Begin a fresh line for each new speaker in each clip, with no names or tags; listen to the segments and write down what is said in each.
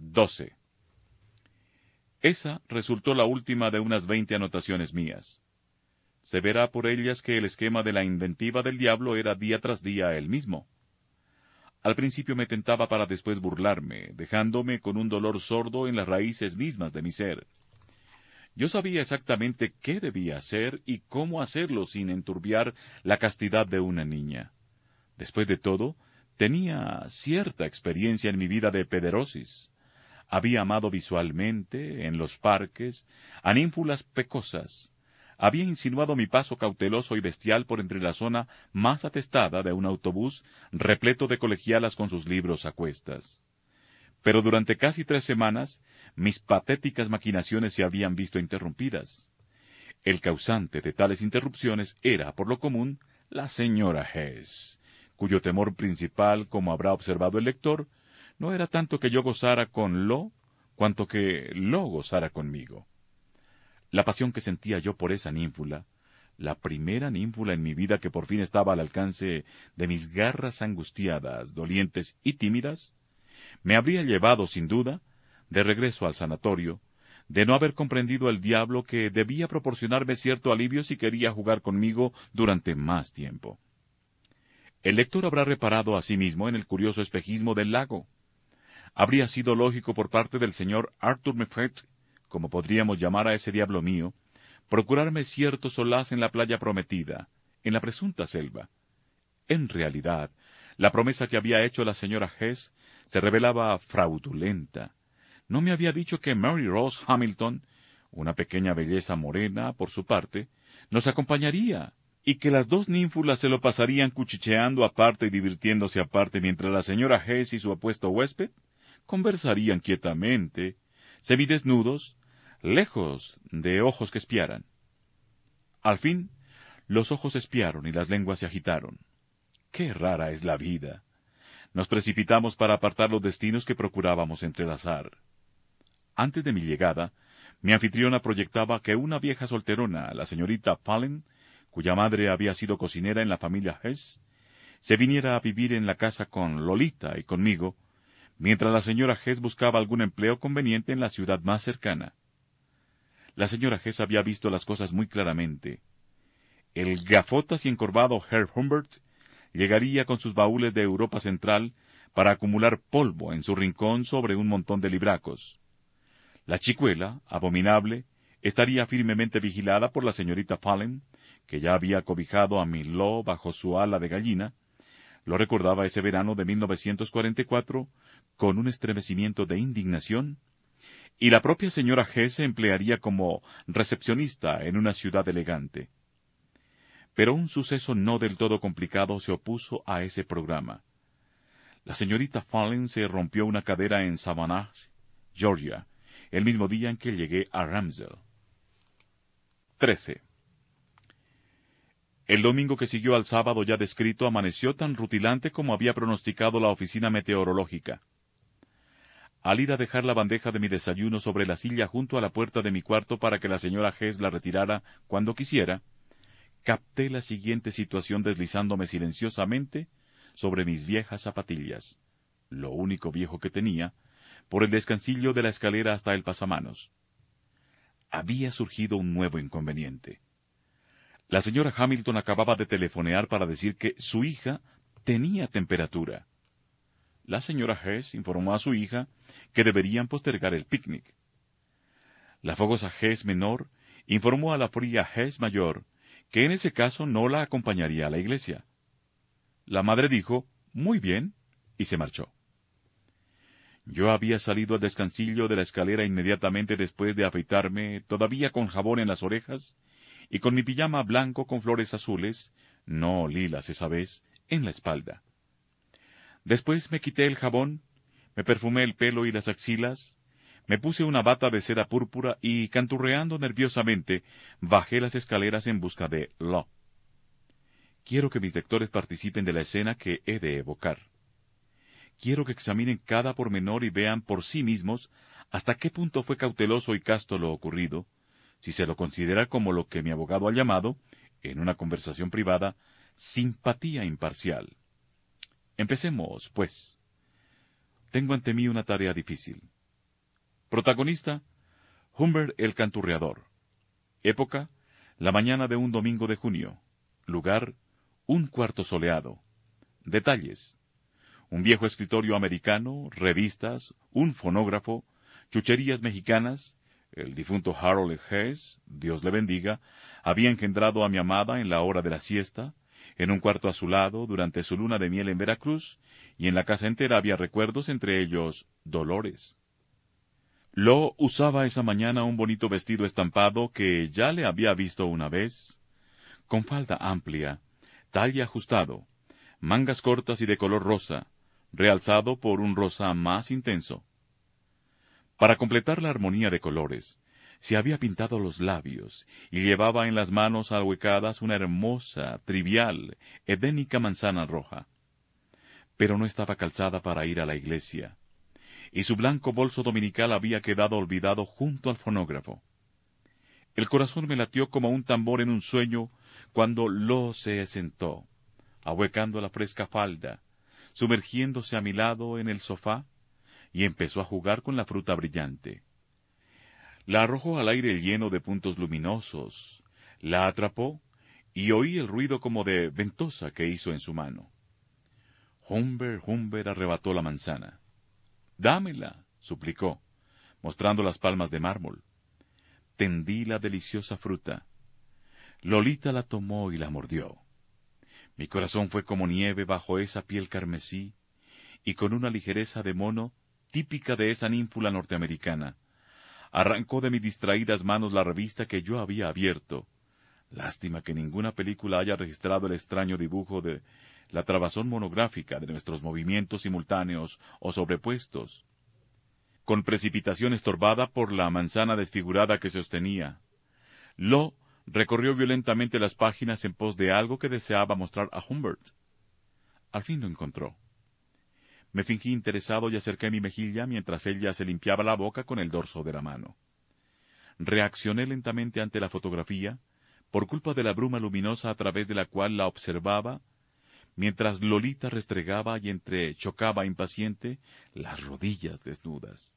12. Esa resultó la última de unas veinte anotaciones mías. Se verá por ellas que el esquema de la inventiva del diablo era día tras día el mismo. Al principio me tentaba para después burlarme, dejándome con un dolor sordo en las raíces mismas de mi ser. Yo sabía exactamente qué debía hacer y cómo hacerlo sin enturbiar la castidad de una niña. Después de todo, tenía cierta experiencia en mi vida de pederosis. Había amado visualmente, en los parques, a ninfulas pecosas. Había insinuado mi paso cauteloso y bestial por entre la zona más atestada de un autobús repleto de colegialas con sus libros a cuestas. Pero durante casi tres semanas mis patéticas maquinaciones se habían visto interrumpidas. El causante de tales interrupciones era, por lo común, la señora Hess, cuyo temor principal, como habrá observado el lector, no era tanto que yo gozara con lo, cuanto que lo gozara conmigo. La pasión que sentía yo por esa ninfula, la primera ninfula en mi vida que por fin estaba al alcance de mis garras angustiadas, dolientes y tímidas, me habría llevado, sin duda, de regreso al sanatorio, de no haber comprendido el diablo que debía proporcionarme cierto alivio si quería jugar conmigo durante más tiempo. El lector habrá reparado asimismo en el curioso espejismo del lago, habría sido lógico por parte del señor Arthur Meffet, como podríamos llamar a ese diablo mío, procurarme cierto solaz en la playa prometida, en la presunta selva. En realidad, la promesa que había hecho la señora Hess se revelaba fraudulenta. No me había dicho que Mary Rose Hamilton, una pequeña belleza morena, por su parte, nos acompañaría, y que las dos ninfulas se lo pasarían cuchicheando aparte y divirtiéndose aparte mientras la señora Hess y su apuesto huésped conversarían quietamente, semidesnudos, lejos de ojos que espiaran. Al fin, los ojos espiaron y las lenguas se agitaron. ¡Qué rara es la vida! Nos precipitamos para apartar los destinos que procurábamos entrelazar. Antes de mi llegada, mi anfitriona proyectaba que una vieja solterona, la señorita Fallen, cuya madre había sido cocinera en la familia Hess, se viniera a vivir en la casa con Lolita y conmigo, mientras la señora Hess buscaba algún empleo conveniente en la ciudad más cercana. La señora Hess había visto las cosas muy claramente. El gafotas y encorvado Herr Humbert llegaría con sus baúles de Europa Central para acumular polvo en su rincón sobre un montón de libracos. La chicuela, abominable, estaría firmemente vigilada por la señorita Fallen, que ya había cobijado a Miló bajo su ala de gallina, lo recordaba ese verano de 1944 con un estremecimiento de indignación, y la propia señora G se emplearía como recepcionista en una ciudad elegante. Pero un suceso no del todo complicado se opuso a ese programa. La señorita Fallen se rompió una cadera en Savannah, Georgia, el mismo día en que llegué a Ramsell. 13. El domingo que siguió al sábado ya descrito amaneció tan rutilante como había pronosticado la oficina meteorológica. Al ir a dejar la bandeja de mi desayuno sobre la silla junto a la puerta de mi cuarto para que la señora Hess la retirara cuando quisiera, capté la siguiente situación deslizándome silenciosamente sobre mis viejas zapatillas, lo único viejo que tenía, por el descansillo de la escalera hasta el pasamanos. Había surgido un nuevo inconveniente. La señora Hamilton acababa de telefonear para decir que su hija tenía temperatura. La señora Hess informó a su hija que deberían postergar el picnic. La fogosa Hess menor informó a la fría Hess mayor que en ese caso no la acompañaría a la iglesia. La madre dijo, muy bien, y se marchó. Yo había salido al descansillo de la escalera inmediatamente después de afeitarme, todavía con jabón en las orejas, y con mi pijama blanco con flores azules, no lilas esa vez, en la espalda. Después me quité el jabón, me perfumé el pelo y las axilas, me puse una bata de seda púrpura y, canturreando nerviosamente, bajé las escaleras en busca de Lo. Quiero que mis lectores participen de la escena que he de evocar. Quiero que examinen cada pormenor y vean por sí mismos hasta qué punto fue cauteloso y casto lo ocurrido, si se lo considera como lo que mi abogado ha llamado, en una conversación privada, simpatía imparcial. Empecemos, pues. Tengo ante mí una tarea difícil. Protagonista, Humbert el Canturreador. Época, la mañana de un domingo de junio. Lugar, un cuarto soleado. Detalles. Un viejo escritorio americano, revistas, un fonógrafo, chucherías mexicanas. El difunto Harold Hess, Dios le bendiga, había engendrado a mi amada en la hora de la siesta, en un cuarto a su lado durante su luna de miel en Veracruz, y en la casa entera había recuerdos, entre ellos Dolores. Lo usaba esa mañana un bonito vestido estampado que ya le había visto una vez, con falda amplia, talle ajustado, mangas cortas y de color rosa, realzado por un rosa más intenso. Para completar la armonía de colores, se había pintado los labios y llevaba en las manos ahuecadas una hermosa, trivial, edénica manzana roja. Pero no estaba calzada para ir a la iglesia y su blanco bolso dominical había quedado olvidado junto al fonógrafo. El corazón me latió como un tambor en un sueño cuando Lo se sentó, ahuecando la fresca falda, sumergiéndose a mi lado en el sofá, y empezó a jugar con la fruta brillante. La arrojó al aire lleno de puntos luminosos, la atrapó, y oí el ruido como de ventosa que hizo en su mano. Humber, Humber arrebató la manzana. Dámela, suplicó, mostrando las palmas de mármol. Tendí la deliciosa fruta. Lolita la tomó y la mordió. Mi corazón fue como nieve bajo esa piel carmesí, y con una ligereza de mono típica de esa ninfula norteamericana, arrancó de mis distraídas manos la revista que yo había abierto. Lástima que ninguna película haya registrado el extraño dibujo de la trabazón monográfica de nuestros movimientos simultáneos o sobrepuestos, con precipitación estorbada por la manzana desfigurada que sostenía. Lo recorrió violentamente las páginas en pos de algo que deseaba mostrar a Humbert. Al fin lo encontró. Me fingí interesado y acerqué mi mejilla mientras ella se limpiaba la boca con el dorso de la mano. Reaccioné lentamente ante la fotografía, por culpa de la bruma luminosa a través de la cual la observaba mientras Lolita restregaba y entrechocaba impaciente las rodillas desnudas.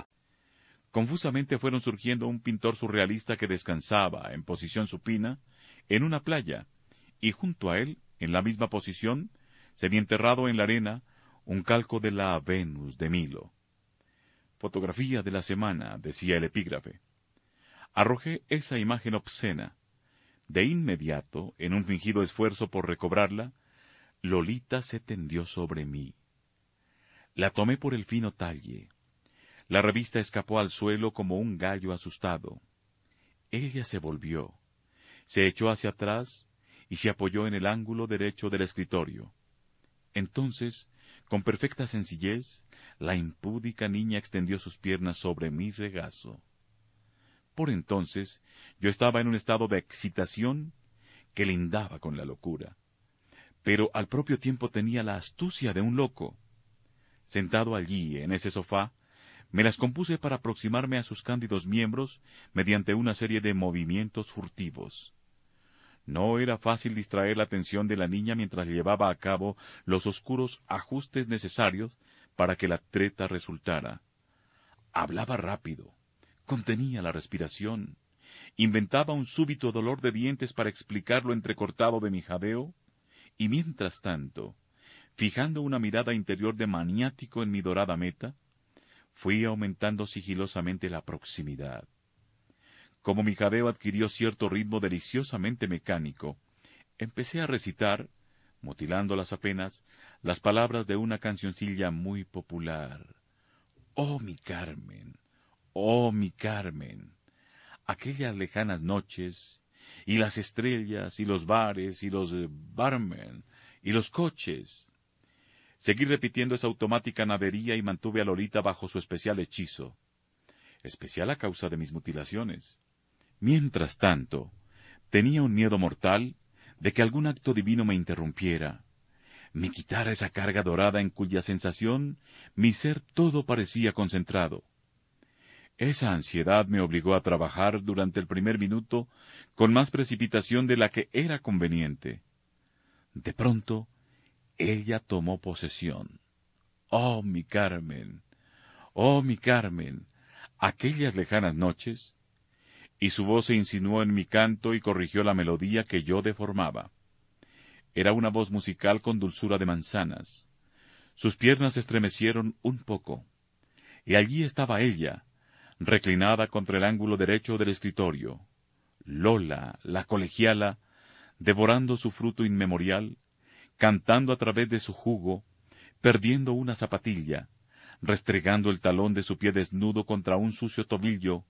Confusamente fueron surgiendo un pintor surrealista que descansaba, en posición supina, en una playa, y junto a él, en la misma posición, se había enterrado en la arena un calco de la Venus de Milo. Fotografía de la semana, decía el epígrafe. Arrojé esa imagen obscena. De inmediato, en un fingido esfuerzo por recobrarla, Lolita se tendió sobre mí. La tomé por el fino talle, la revista escapó al suelo como un gallo asustado. Ella se volvió, se echó hacia atrás y se apoyó en el ángulo derecho del escritorio. Entonces, con perfecta sencillez, la impúdica niña extendió sus piernas sobre mi regazo. Por entonces yo estaba en un estado de excitación que lindaba con la locura, pero al propio tiempo tenía la astucia de un loco. Sentado allí, en ese sofá, me las compuse para aproximarme a sus cándidos miembros mediante una serie de movimientos furtivos. No era fácil distraer la atención de la niña mientras llevaba a cabo los oscuros ajustes necesarios para que la treta resultara. Hablaba rápido, contenía la respiración, inventaba un súbito dolor de dientes para explicar lo entrecortado de mi jadeo, y mientras tanto, fijando una mirada interior de maniático en mi dorada meta, fui aumentando sigilosamente la proximidad. Como mi jadeo adquirió cierto ritmo deliciosamente mecánico, empecé a recitar, mutilándolas apenas, las palabras de una cancioncilla muy popular. Oh mi Carmen, oh mi Carmen, aquellas lejanas noches, y las estrellas, y los bares, y los barmen, y los coches, Seguí repitiendo esa automática nadería y mantuve a Lolita bajo su especial hechizo. Especial a causa de mis mutilaciones. Mientras tanto, tenía un miedo mortal de que algún acto divino me interrumpiera, me quitara esa carga dorada en cuya sensación mi ser todo parecía concentrado. Esa ansiedad me obligó a trabajar durante el primer minuto con más precipitación de la que era conveniente. De pronto, ella tomó posesión. Oh, mi Carmen, oh, mi Carmen, aquellas lejanas noches, y su voz se insinuó en mi canto y corrigió la melodía que yo deformaba. Era una voz musical con dulzura de manzanas. Sus piernas estremecieron un poco, y allí estaba ella, reclinada contra el ángulo derecho del escritorio, Lola, la colegiala, devorando su fruto inmemorial, cantando a través de su jugo, perdiendo una zapatilla, restregando el talón de su pie desnudo contra un sucio tobillo,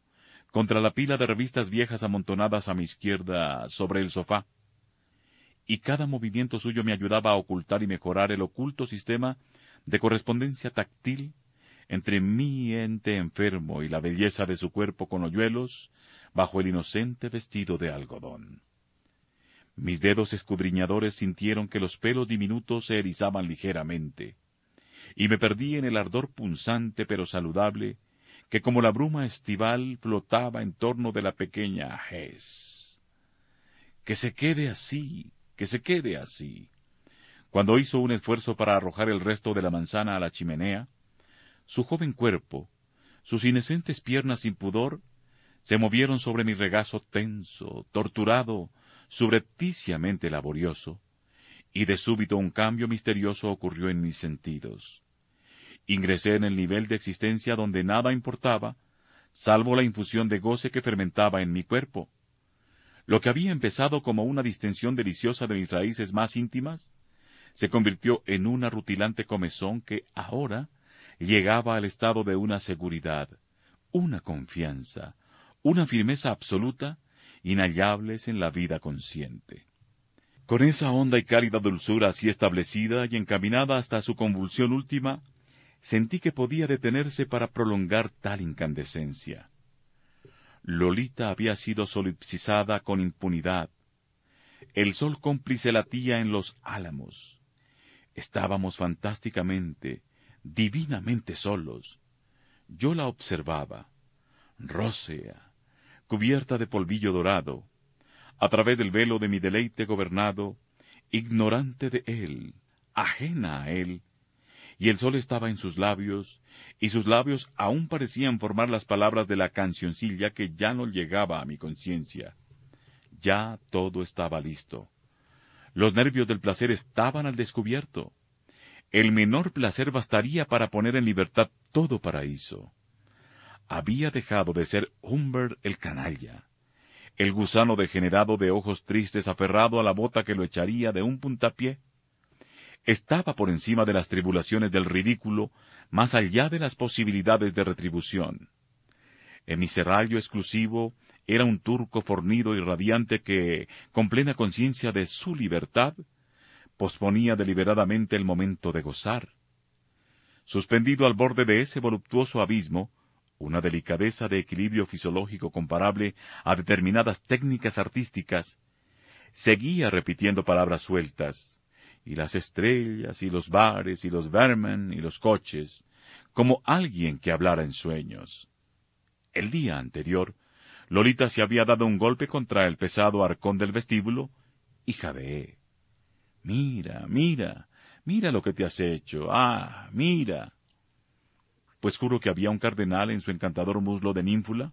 contra la pila de revistas viejas amontonadas a mi izquierda sobre el sofá. Y cada movimiento suyo me ayudaba a ocultar y mejorar el oculto sistema de correspondencia táctil entre mi ente enfermo y la belleza de su cuerpo con hoyuelos bajo el inocente vestido de algodón. Mis dedos escudriñadores sintieron que los pelos diminutos se erizaban ligeramente, y me perdí en el ardor punzante pero saludable que como la bruma estival flotaba en torno de la pequeña Jes. Que se quede así, que se quede así. Cuando hizo un esfuerzo para arrojar el resto de la manzana a la chimenea, su joven cuerpo, sus inocentes piernas sin pudor, se movieron sobre mi regazo tenso, torturado, subrepticiamente laborioso, y de súbito un cambio misterioso ocurrió en mis sentidos. Ingresé en el nivel de existencia donde nada importaba, salvo la infusión de goce que fermentaba en mi cuerpo. Lo que había empezado como una distensión deliciosa de mis raíces más íntimas, se convirtió en una rutilante comezón que ahora llegaba al estado de una seguridad, una confianza, una firmeza absoluta, inhallables en la vida consciente. Con esa honda y cálida dulzura así establecida y encaminada hasta su convulsión última, sentí que podía detenerse para prolongar tal incandescencia. Lolita había sido solipsizada con impunidad. El sol cómplice latía en los álamos. Estábamos fantásticamente, divinamente solos. Yo la observaba, rósea, cubierta de polvillo dorado, a través del velo de mi deleite gobernado, ignorante de él, ajena a él, y el sol estaba en sus labios, y sus labios aún parecían formar las palabras de la cancioncilla que ya no llegaba a mi conciencia. Ya todo estaba listo. Los nervios del placer estaban al descubierto. El menor placer bastaría para poner en libertad todo paraíso. Había dejado de ser Humbert el canalla, el gusano degenerado de ojos tristes aferrado a la bota que lo echaría de un puntapié. Estaba por encima de las tribulaciones del ridículo, más allá de las posibilidades de retribución. Serrallo exclusivo era un turco fornido y radiante que, con plena conciencia de su libertad, posponía deliberadamente el momento de gozar. Suspendido al borde de ese voluptuoso abismo, una delicadeza de equilibrio fisiológico comparable a determinadas técnicas artísticas, seguía repitiendo palabras sueltas, y las estrellas, y los bares, y los vermen, y los coches, como alguien que hablara en sueños. El día anterior, Lolita se había dado un golpe contra el pesado arcón del vestíbulo y jadeé. Mira, mira, mira lo que te has hecho. Ah, mira. Pues juro que había un cardenal en su encantador muslo de ninfula,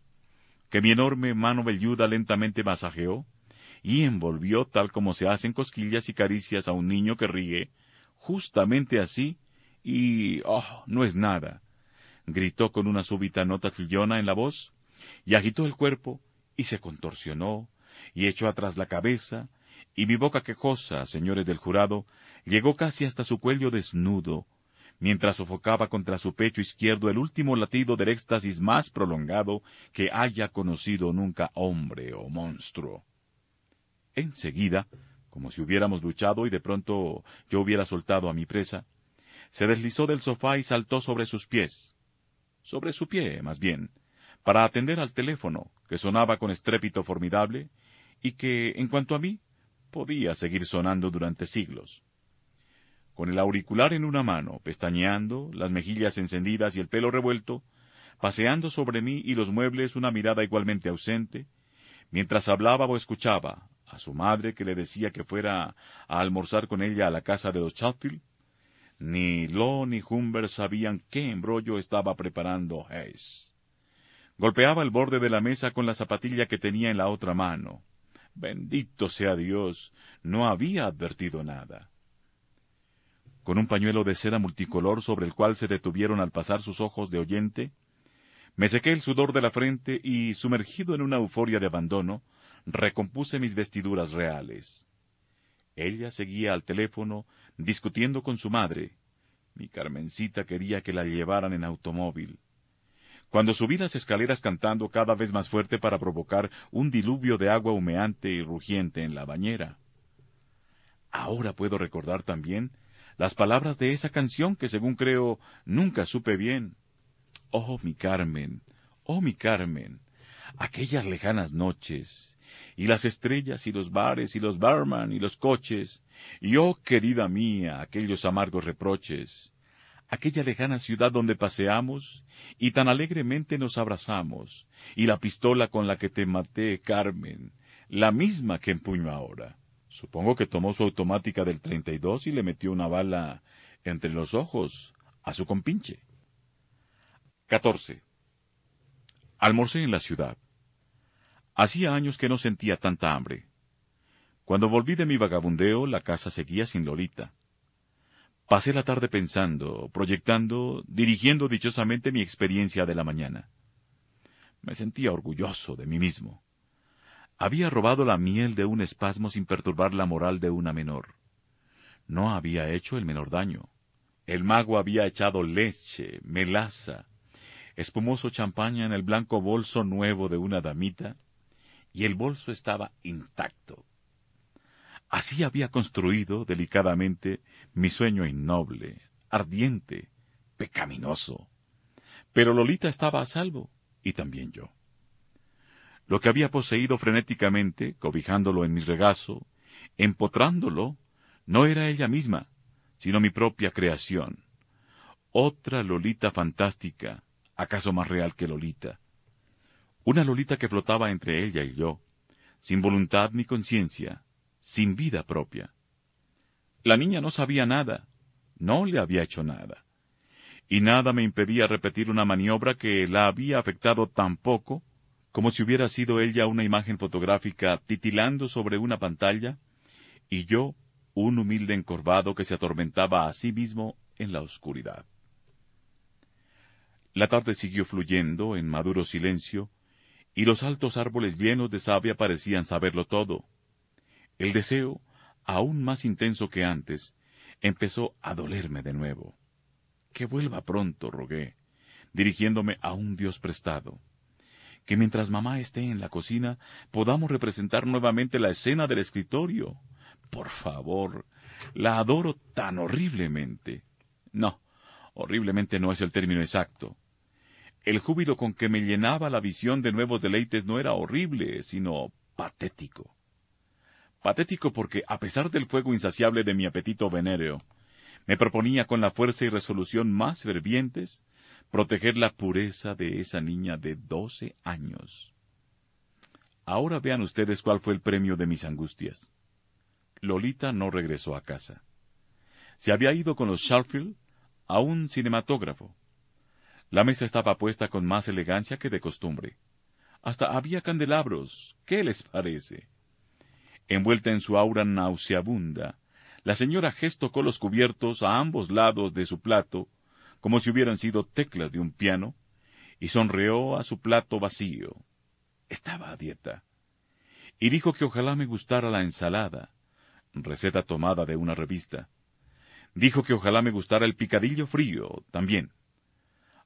que mi enorme mano velluda lentamente masajeó, y envolvió tal como se hacen cosquillas y caricias a un niño que ríe, justamente así, y... oh, no es nada. gritó con una súbita nota chillona en la voz, y agitó el cuerpo, y se contorsionó, y echó atrás la cabeza, y mi boca quejosa, señores del jurado, llegó casi hasta su cuello desnudo, mientras sofocaba contra su pecho izquierdo el último latido del éxtasis más prolongado que haya conocido nunca hombre o monstruo. Enseguida, como si hubiéramos luchado y de pronto yo hubiera soltado a mi presa, se deslizó del sofá y saltó sobre sus pies, sobre su pie, más bien, para atender al teléfono, que sonaba con estrépito formidable, y que, en cuanto a mí, podía seguir sonando durante siglos. Con el auricular en una mano, pestañeando, las mejillas encendidas y el pelo revuelto, paseando sobre mí y los muebles una mirada igualmente ausente, mientras hablaba o escuchaba a su madre que le decía que fuera a almorzar con ella a la casa de los Chatfield, ni Lo ni Humbert sabían qué embrollo estaba preparando Hayes. Golpeaba el borde de la mesa con la zapatilla que tenía en la otra mano. Bendito sea Dios, no había advertido nada. Con un pañuelo de seda multicolor sobre el cual se detuvieron al pasar sus ojos de oyente, me sequé el sudor de la frente y, sumergido en una euforia de abandono, recompuse mis vestiduras reales. Ella seguía al teléfono, discutiendo con su madre. Mi Carmencita quería que la llevaran en automóvil cuando subí las escaleras cantando cada vez más fuerte para provocar un diluvio de agua humeante y rugiente en la bañera. Ahora puedo recordar también las palabras de esa canción que según creo nunca supe bien. Oh, mi Carmen, oh, mi Carmen, aquellas lejanas noches, y las estrellas y los bares y los barman y los coches, y oh, querida mía, aquellos amargos reproches, aquella lejana ciudad donde paseamos y tan alegremente nos abrazamos, y la pistola con la que te maté, Carmen, la misma que empuño ahora. Supongo que tomó su automática del treinta y dos y le metió una bala entre los ojos a su compinche. 14. Almorcé en la ciudad. Hacía años que no sentía tanta hambre. Cuando volví de mi vagabundeo, la casa seguía sin Lolita. Pasé la tarde pensando, proyectando, dirigiendo dichosamente mi experiencia de la mañana. Me sentía orgulloso de mí mismo. Había robado la miel de un espasmo sin perturbar la moral de una menor. No había hecho el menor daño. El mago había echado leche, melaza, espumoso champaña en el blanco bolso nuevo de una damita, y el bolso estaba intacto. Así había construido delicadamente mi sueño innoble, ardiente, pecaminoso. Pero Lolita estaba a salvo, y también yo. Lo que había poseído frenéticamente, cobijándolo en mi regazo, empotrándolo, no era ella misma, sino mi propia creación. Otra Lolita fantástica, acaso más real que Lolita. Una Lolita que flotaba entre ella y yo, sin voluntad ni conciencia, sin vida propia. La niña no sabía nada, no le había hecho nada. Y nada me impedía repetir una maniobra que la había afectado tan poco como si hubiera sido ella una imagen fotográfica titilando sobre una pantalla, y yo un humilde encorvado que se atormentaba a sí mismo en la oscuridad. La tarde siguió fluyendo en maduro silencio, y los altos árboles llenos de savia parecían saberlo todo. El deseo, aún más intenso que antes, empezó a dolerme de nuevo. Que vuelva pronto, rogué, dirigiéndome a un Dios prestado. Que mientras mamá esté en la cocina, podamos representar nuevamente la escena del escritorio. Por favor, la adoro tan horriblemente. No, horriblemente no es el término exacto. El júbilo con que me llenaba la visión de nuevos deleites no era horrible, sino patético. Patético porque, a pesar del fuego insaciable de mi apetito venéreo, me proponía con la fuerza y resolución más fervientes proteger la pureza de esa niña de doce años. Ahora vean ustedes cuál fue el premio de mis angustias. Lolita no regresó a casa. Se había ido con los Sharfield a un cinematógrafo. La mesa estaba puesta con más elegancia que de costumbre. Hasta había candelabros. ¿Qué les parece? Envuelta en su aura nauseabunda, la señora Hess tocó los cubiertos a ambos lados de su plato, como si hubieran sido teclas de un piano, y sonreó a su plato vacío. Estaba a dieta. Y dijo que ojalá me gustara la ensalada, receta tomada de una revista. Dijo que ojalá me gustara el picadillo frío, también.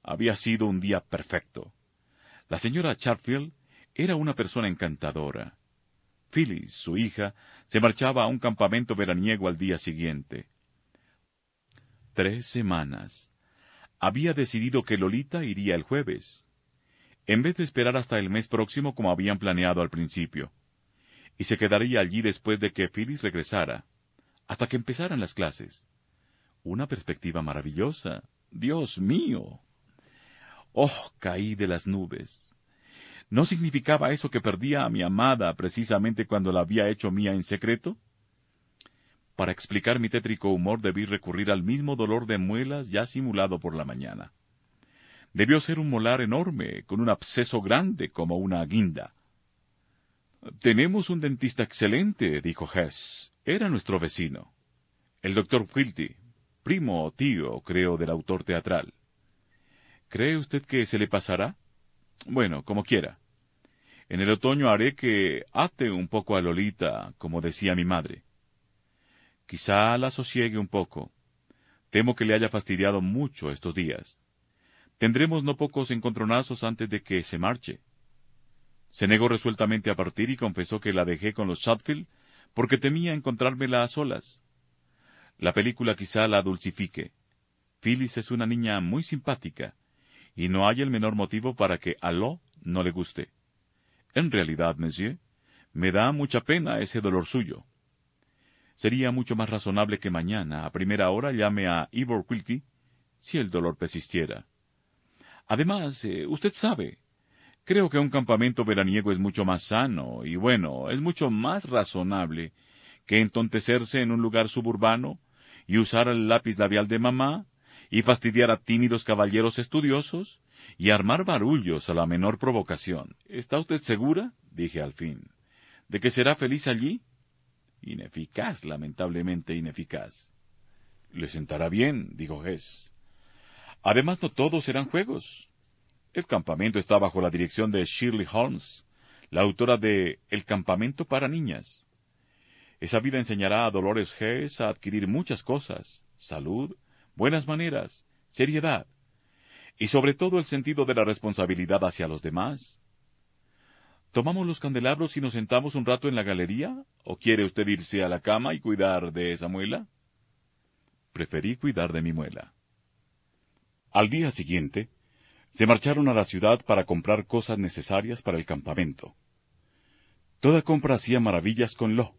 Había sido un día perfecto. La señora Charfield era una persona encantadora. Phyllis, su hija, se marchaba a un campamento veraniego al día siguiente. Tres semanas. Había decidido que Lolita iría el jueves, en vez de esperar hasta el mes próximo como habían planeado al principio, y se quedaría allí después de que Phyllis regresara, hasta que empezaran las clases. Una perspectiva maravillosa. Dios mío. Oh, caí de las nubes. ¿No significaba eso que perdía a mi amada precisamente cuando la había hecho mía en secreto? Para explicar mi tétrico humor debí recurrir al mismo dolor de muelas ya simulado por la mañana. Debió ser un molar enorme, con un absceso grande como una guinda. Tenemos un dentista excelente, dijo Hess. Era nuestro vecino. El doctor Quilty, primo o tío, creo, del autor teatral. ¿Cree usted que se le pasará? Bueno, como quiera. En el otoño haré que ate un poco a Lolita, como decía mi madre. Quizá la sosiegue un poco. Temo que le haya fastidiado mucho estos días. Tendremos no pocos encontronazos antes de que se marche. Se negó resueltamente a partir y confesó que la dejé con los Shadfield porque temía encontrármela a solas. La película quizá la dulcifique. Phyllis es una niña muy simpática, y no hay el menor motivo para que a Lo no le guste. En realidad, monsieur, me da mucha pena ese dolor suyo. Sería mucho más razonable que mañana, a primera hora, llame a Ivor Quilty, si el dolor persistiera. Además, eh, usted sabe, creo que un campamento veraniego es mucho más sano y bueno, es mucho más razonable que entontecerse en un lugar suburbano y usar el lápiz labial de mamá y fastidiar a tímidos caballeros estudiosos y armar barullos a la menor provocación. ¿Está usted segura? dije al fin. ¿De que será feliz allí? Ineficaz, lamentablemente ineficaz. Le sentará bien, dijo Hess. Además, no todos serán juegos. El campamento está bajo la dirección de Shirley Holmes, la autora de El campamento para niñas. Esa vida enseñará a Dolores Hess a adquirir muchas cosas, salud, buenas maneras, seriedad, y sobre todo el sentido de la responsabilidad hacia los demás. ¿Tomamos los candelabros y nos sentamos un rato en la galería? ¿O quiere usted irse a la cama y cuidar de esa muela? Preferí cuidar de mi muela. Al día siguiente, se marcharon a la ciudad para comprar cosas necesarias para el campamento. Toda compra hacía maravillas con Lo.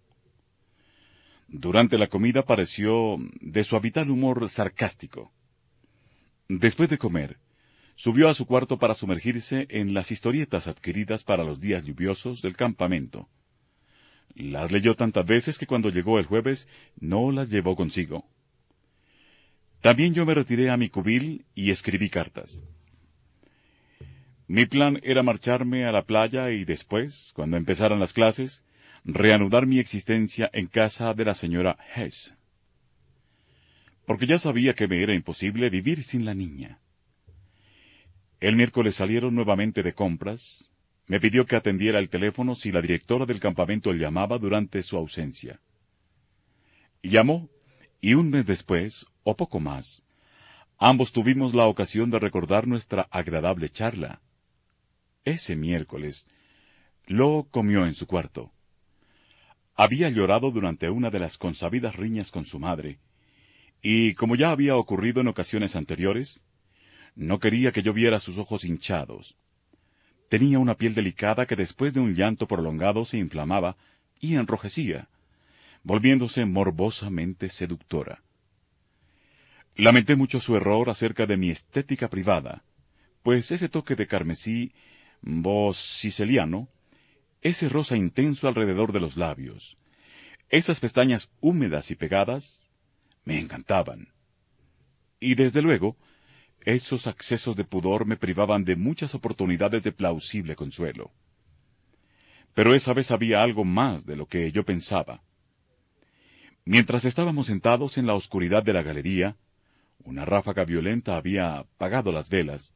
Durante la comida pareció de su habitual humor sarcástico. Después de comer, subió a su cuarto para sumergirse en las historietas adquiridas para los días lluviosos del campamento. Las leyó tantas veces que cuando llegó el jueves no las llevó consigo. También yo me retiré a mi cubil y escribí cartas. Mi plan era marcharme a la playa y después, cuando empezaran las clases, reanudar mi existencia en casa de la señora Hess. Porque ya sabía que me era imposible vivir sin la niña. El miércoles salieron nuevamente de compras. Me pidió que atendiera el teléfono si la directora del campamento llamaba durante su ausencia. Llamó, y un mes después, o poco más, ambos tuvimos la ocasión de recordar nuestra agradable charla. Ese miércoles, Lo comió en su cuarto. Había llorado durante una de las consabidas riñas con su madre, y como ya había ocurrido en ocasiones anteriores, no quería que yo viera sus ojos hinchados. Tenía una piel delicada que después de un llanto prolongado se inflamaba y enrojecía, volviéndose morbosamente seductora. Lamenté mucho su error acerca de mi estética privada, pues ese toque de carmesí voz siciliano, ese rosa intenso alrededor de los labios, esas pestañas húmedas y pegadas, me encantaban. Y desde luego, esos accesos de pudor me privaban de muchas oportunidades de plausible consuelo. Pero esa vez había algo más de lo que yo pensaba. Mientras estábamos sentados en la oscuridad de la galería, una ráfaga violenta había apagado las velas.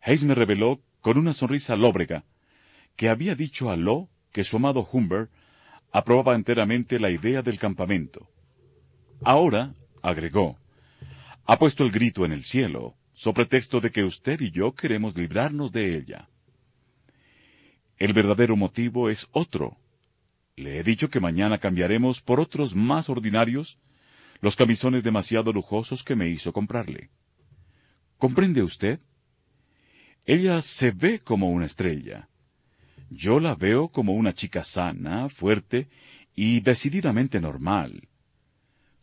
Hayes me reveló con una sonrisa lóbrega, que había dicho a Lo que su amado Humber aprobaba enteramente la idea del campamento. Ahora, agregó, ha puesto el grito en el cielo, so pretexto de que usted y yo queremos librarnos de ella. El verdadero motivo es otro. Le he dicho que mañana cambiaremos por otros más ordinarios los camisones demasiado lujosos que me hizo comprarle. ¿Comprende usted? Ella se ve como una estrella. Yo la veo como una chica sana, fuerte y decididamente normal.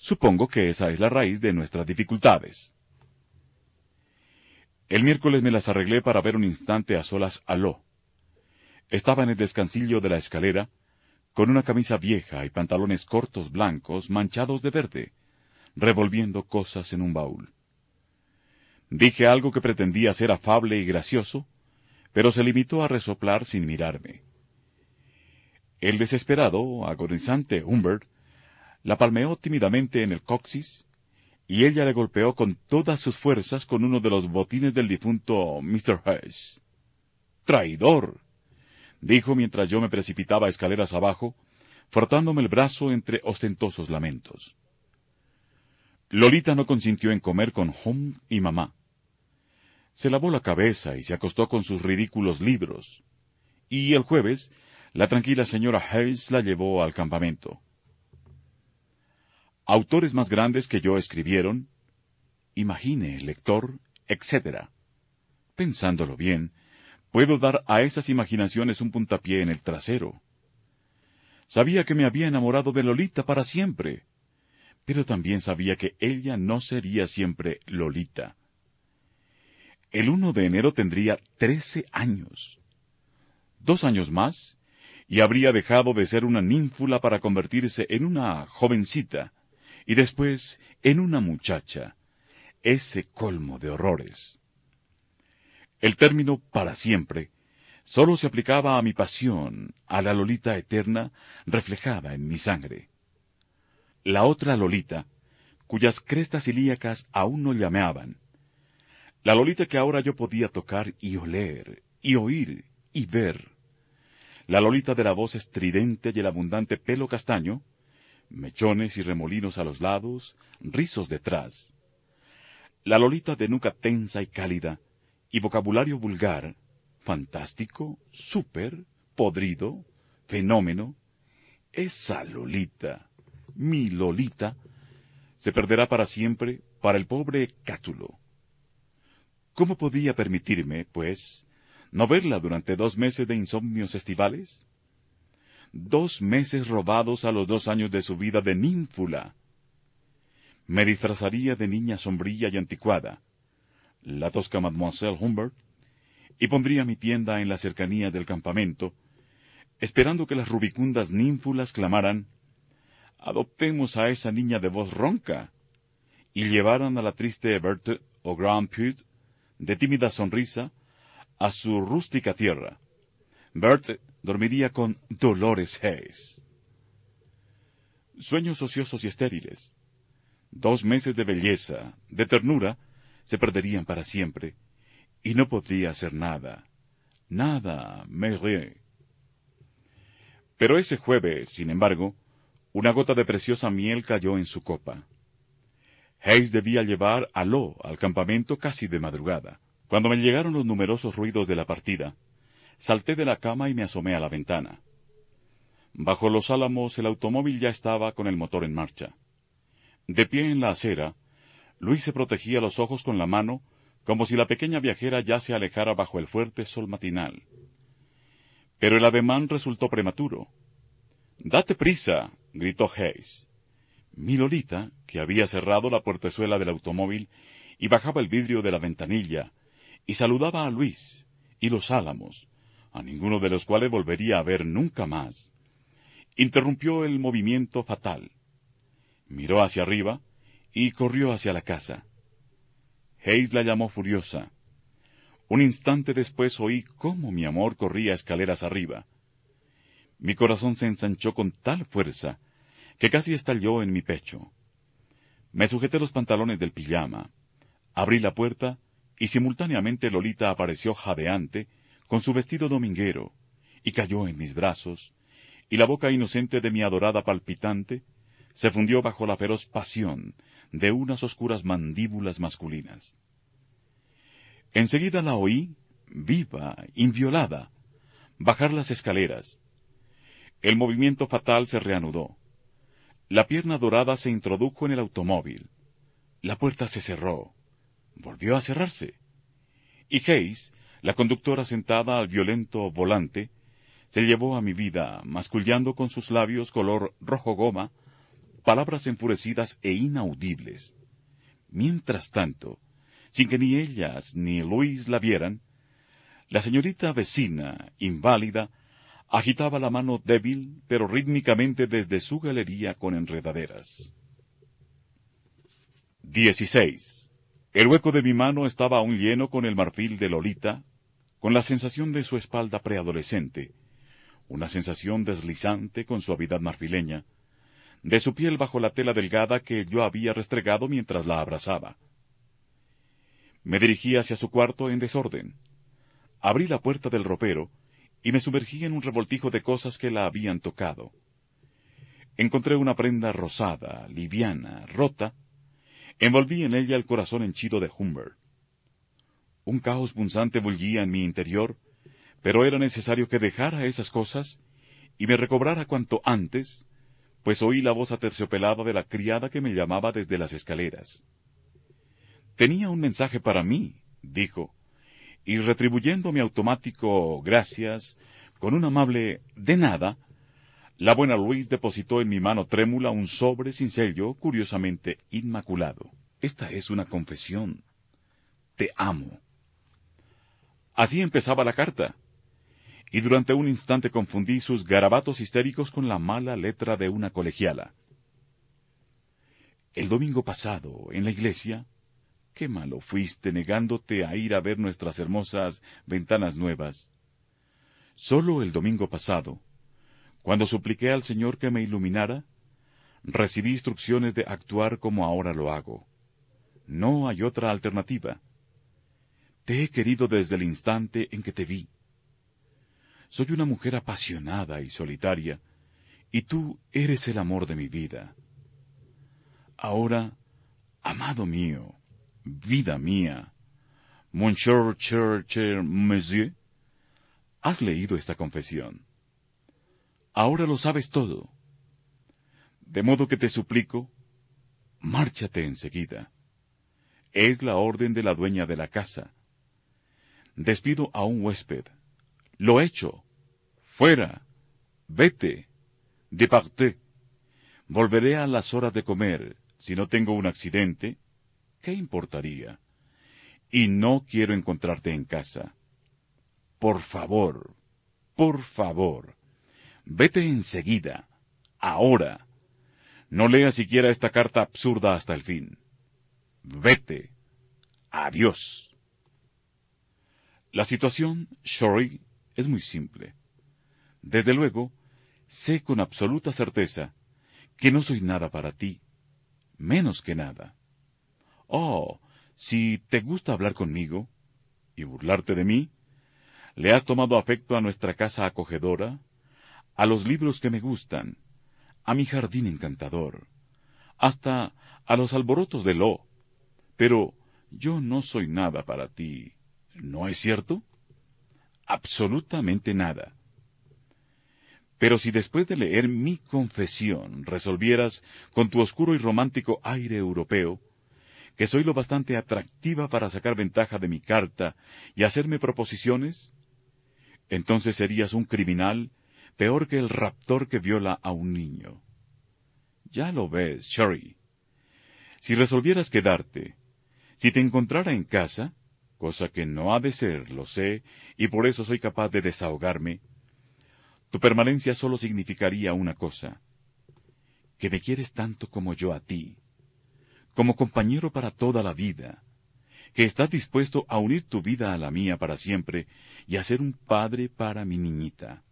Supongo que esa es la raíz de nuestras dificultades. El miércoles me las arreglé para ver un instante a solas a Lo. Estaba en el descansillo de la escalera, con una camisa vieja y pantalones cortos blancos manchados de verde, revolviendo cosas en un baúl. Dije algo que pretendía ser afable y gracioso, pero se limitó a resoplar sin mirarme. El desesperado, agonizante Humbert la palmeó tímidamente en el coxis, y ella le golpeó con todas sus fuerzas con uno de los botines del difunto Mr. Hess. ¡Traidor! dijo mientras yo me precipitaba escaleras abajo, frotándome el brazo entre ostentosos lamentos. Lolita no consintió en comer con Home y mamá. Se lavó la cabeza y se acostó con sus ridículos libros. Y el jueves, la tranquila señora Hayes la llevó al campamento. Autores más grandes que yo escribieron, imagine, lector, etc. Pensándolo bien, puedo dar a esas imaginaciones un puntapié en el trasero. Sabía que me había enamorado de Lolita para siempre, pero también sabía que ella no sería siempre Lolita. El 1 de enero tendría trece años. Dos años más, y habría dejado de ser una ninfula para convertirse en una jovencita, y después en una muchacha. Ese colmo de horrores. El término para siempre sólo se aplicaba a mi pasión, a la Lolita eterna reflejada en mi sangre. La otra Lolita, cuyas crestas ilíacas aún no llameaban, la Lolita que ahora yo podía tocar y oler, y oír, y ver. La Lolita de la voz estridente y el abundante pelo castaño, mechones y remolinos a los lados, rizos detrás. La Lolita de nuca tensa y cálida, y vocabulario vulgar, fantástico, súper, podrido, fenómeno, esa Lolita, mi Lolita, se perderá para siempre para el pobre Cátulo. ¿Cómo podía permitirme, pues, no verla durante dos meses de insomnios estivales? Dos meses robados a los dos años de su vida de ninfula. Me disfrazaría de niña sombría y anticuada, la tosca Mademoiselle Humbert, y pondría mi tienda en la cercanía del campamento, esperando que las rubicundas ninfulas clamaran Adoptemos a esa niña de voz ronca, y llevaran a la triste Berthe o Grand Pute de tímida sonrisa, a su rústica tierra. Dormiría con Dolores Hayes. Sueños ociosos y estériles. Dos meses de belleza, de ternura, se perderían para siempre, y no podría hacer nada. Nada, Marie. Pero ese jueves, sin embargo, una gota de preciosa miel cayó en su copa. Hayes debía llevar a Lo al campamento casi de madrugada. Cuando me llegaron los numerosos ruidos de la partida, salté de la cama y me asomé a la ventana. Bajo los álamos el automóvil ya estaba con el motor en marcha. De pie en la acera, Luis se protegía los ojos con la mano, como si la pequeña viajera ya se alejara bajo el fuerte sol matinal. Pero el ademán resultó prematuro. Date prisa, gritó Hayes. Mi Lolita, que había cerrado la puertezuela del automóvil y bajaba el vidrio de la ventanilla, y saludaba a Luis y los álamos, a ninguno de los cuales volvería a ver nunca más, interrumpió el movimiento fatal. Miró hacia arriba y corrió hacia la casa. Hayes la llamó furiosa. Un instante después oí cómo mi amor corría escaleras arriba. Mi corazón se ensanchó con tal fuerza que casi estalló en mi pecho. Me sujeté los pantalones del pijama, abrí la puerta y simultáneamente Lolita apareció jadeante con su vestido dominguero y cayó en mis brazos, y la boca inocente de mi adorada palpitante se fundió bajo la feroz pasión de unas oscuras mandíbulas masculinas. Enseguida la oí, viva, inviolada, bajar las escaleras. El movimiento fatal se reanudó. La pierna dorada se introdujo en el automóvil. La puerta se cerró. Volvió a cerrarse. Y Hayes, la conductora sentada al violento volante, se llevó a mi vida, mascullando con sus labios color rojo goma, palabras enfurecidas e inaudibles. Mientras tanto, sin que ni ellas ni Luis la vieran, la señorita vecina, inválida, agitaba la mano débil, pero rítmicamente desde su galería con enredaderas. 16. El hueco de mi mano estaba aún lleno con el marfil de Lolita, con la sensación de su espalda preadolescente, una sensación deslizante con suavidad marfileña, de su piel bajo la tela delgada que yo había restregado mientras la abrazaba. Me dirigí hacia su cuarto en desorden. Abrí la puerta del ropero, y me sumergí en un revoltijo de cosas que la habían tocado. Encontré una prenda rosada, liviana, rota. Envolví en ella el corazón henchido de Humbert. Un caos punzante bullía en mi interior, pero era necesario que dejara esas cosas y me recobrara cuanto antes, pues oí la voz aterciopelada de la criada que me llamaba desde las escaleras. Tenía un mensaje para mí, dijo, y retribuyendo mi automático gracias con un amable de nada, la buena Luis depositó en mi mano trémula un sobre sin sello, curiosamente inmaculado. Esta es una confesión. Te amo. Así empezaba la carta, y durante un instante confundí sus garabatos histéricos con la mala letra de una colegiala. El domingo pasado, en la iglesia, Qué malo fuiste negándote a ir a ver nuestras hermosas ventanas nuevas. Solo el domingo pasado, cuando supliqué al Señor que me iluminara, recibí instrucciones de actuar como ahora lo hago. No hay otra alternativa. Te he querido desde el instante en que te vi. Soy una mujer apasionada y solitaria, y tú eres el amor de mi vida. Ahora, amado mío, Vida mía. Monsieur, cher, cher, monsieur. ¿Has leído esta confesión? Ahora lo sabes todo. De modo que te suplico, márchate enseguida. Es la orden de la dueña de la casa. Despido a un huésped. Lo hecho. Fuera. Vete. Departé. Volveré a las horas de comer. Si no tengo un accidente, ¿qué importaría? Y no quiero encontrarte en casa. Por favor, por favor, vete enseguida, ahora. No lea siquiera esta carta absurda hasta el fin. Vete. Adiós. La situación, Shory, es muy simple. Desde luego, sé con absoluta certeza que no soy nada para ti, menos que nada. Oh, si te gusta hablar conmigo y burlarte de mí, le has tomado afecto a nuestra casa acogedora, a los libros que me gustan, a mi jardín encantador, hasta a los alborotos de Lo. Pero yo no soy nada para ti, ¿no es cierto? Absolutamente nada. Pero si después de leer mi confesión resolvieras, con tu oscuro y romántico aire europeo, que soy lo bastante atractiva para sacar ventaja de mi carta y hacerme proposiciones, entonces serías un criminal peor que el raptor que viola a un niño. Ya lo ves, Cherry. Si resolvieras quedarte, si te encontrara en casa, cosa que no ha de ser, lo sé, y por eso soy capaz de desahogarme, tu permanencia solo significaría una cosa, que me quieres tanto como yo a ti, como compañero para toda la vida, que estás dispuesto a unir tu vida a la mía para siempre y a ser un padre para mi niñita.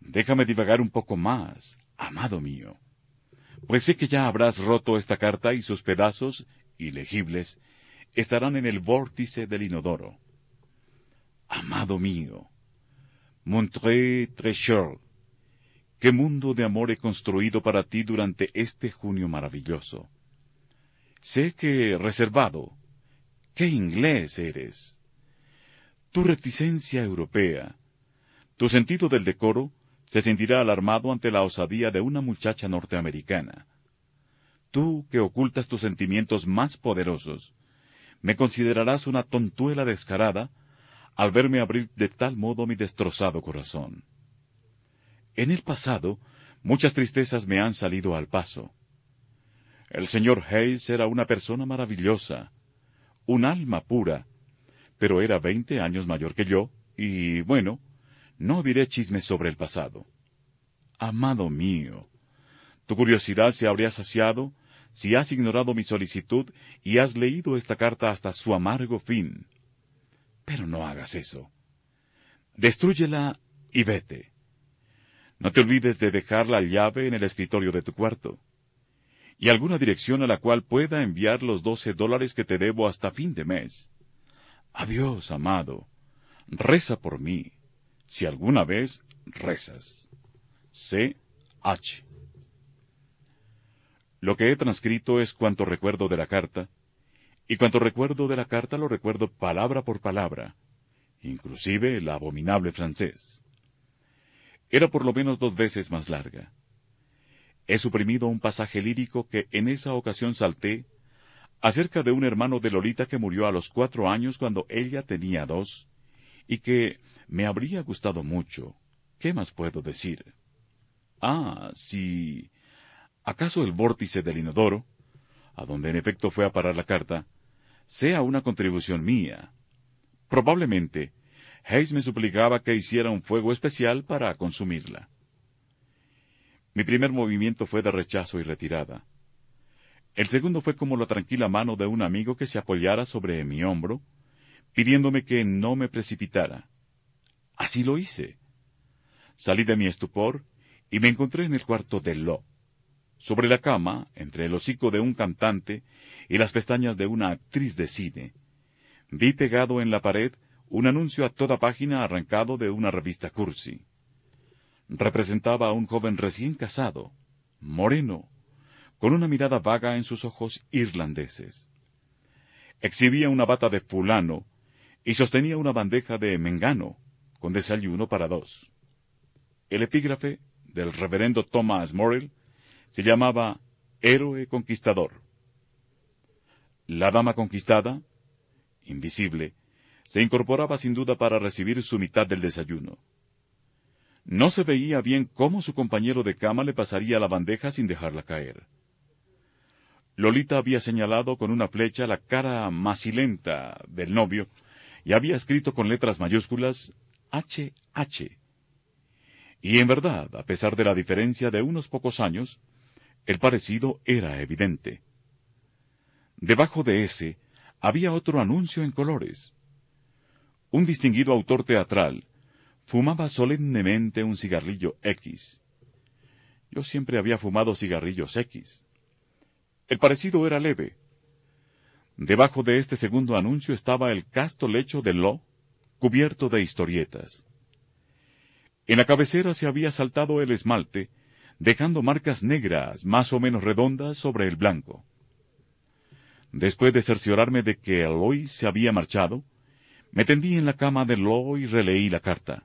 Déjame divagar un poco más, amado mío, pues sé que ya habrás roto esta carta y sus pedazos, ilegibles, estarán en el vórtice del inodoro. Amado mío, Montré Treasure, qué mundo de amor he construido para ti durante este junio maravilloso. Sé que reservado, qué inglés eres. Tu reticencia europea, tu sentido del decoro, se sentirá alarmado ante la osadía de una muchacha norteamericana. Tú, que ocultas tus sentimientos más poderosos, me considerarás una tontuela descarada al verme abrir de tal modo mi destrozado corazón. En el pasado, muchas tristezas me han salido al paso. El señor Hayes era una persona maravillosa, un alma pura, pero era veinte años mayor que yo, y bueno, no diré chismes sobre el pasado. Amado mío, tu curiosidad se habría saciado si has ignorado mi solicitud y has leído esta carta hasta su amargo fin. Pero no hagas eso. Destrúyela y vete. No te olvides de dejar la llave en el escritorio de tu cuarto y alguna dirección a la cual pueda enviar los doce dólares que te debo hasta fin de mes. Adiós, amado. Reza por mí, si alguna vez rezas. C. H. Lo que he transcrito es cuanto recuerdo de la carta, y cuanto recuerdo de la carta lo recuerdo palabra por palabra, inclusive el abominable francés. Era por lo menos dos veces más larga. He suprimido un pasaje lírico que en esa ocasión salté acerca de un hermano de Lolita que murió a los cuatro años cuando ella tenía dos, y que me habría gustado mucho. ¿Qué más puedo decir? Ah, si... ¿Acaso el vórtice del inodoro, a donde en efecto fue a parar la carta, sea una contribución mía? Probablemente, Hayes me suplicaba que hiciera un fuego especial para consumirla. Mi primer movimiento fue de rechazo y retirada. El segundo fue como la tranquila mano de un amigo que se apoyara sobre mi hombro, pidiéndome que no me precipitara. Así lo hice. Salí de mi estupor y me encontré en el cuarto de Lo. Sobre la cama, entre el hocico de un cantante y las pestañas de una actriz de cine, vi pegado en la pared un anuncio a toda página arrancado de una revista cursi representaba a un joven recién casado, moreno, con una mirada vaga en sus ojos irlandeses. exhibía una bata de fulano y sostenía una bandeja de mengano con desayuno para dos. El epígrafe del reverendo Thomas Morrill se llamaba Héroe Conquistador. La dama conquistada, invisible, se incorporaba sin duda para recibir su mitad del desayuno. No se veía bien cómo su compañero de cama le pasaría la bandeja sin dejarla caer. Lolita había señalado con una flecha la cara macilenta del novio y había escrito con letras mayúsculas HH. Y en verdad, a pesar de la diferencia de unos pocos años, el parecido era evidente. Debajo de ese había otro anuncio en colores. Un distinguido autor teatral fumaba solemnemente un cigarrillo X. Yo siempre había fumado cigarrillos X. El parecido era leve. Debajo de este segundo anuncio estaba el casto lecho de Lo, cubierto de historietas. En la cabecera se había saltado el esmalte, dejando marcas negras más o menos redondas sobre el blanco. Después de cerciorarme de que Eloy se había marchado, me tendí en la cama de Lo y releí la carta.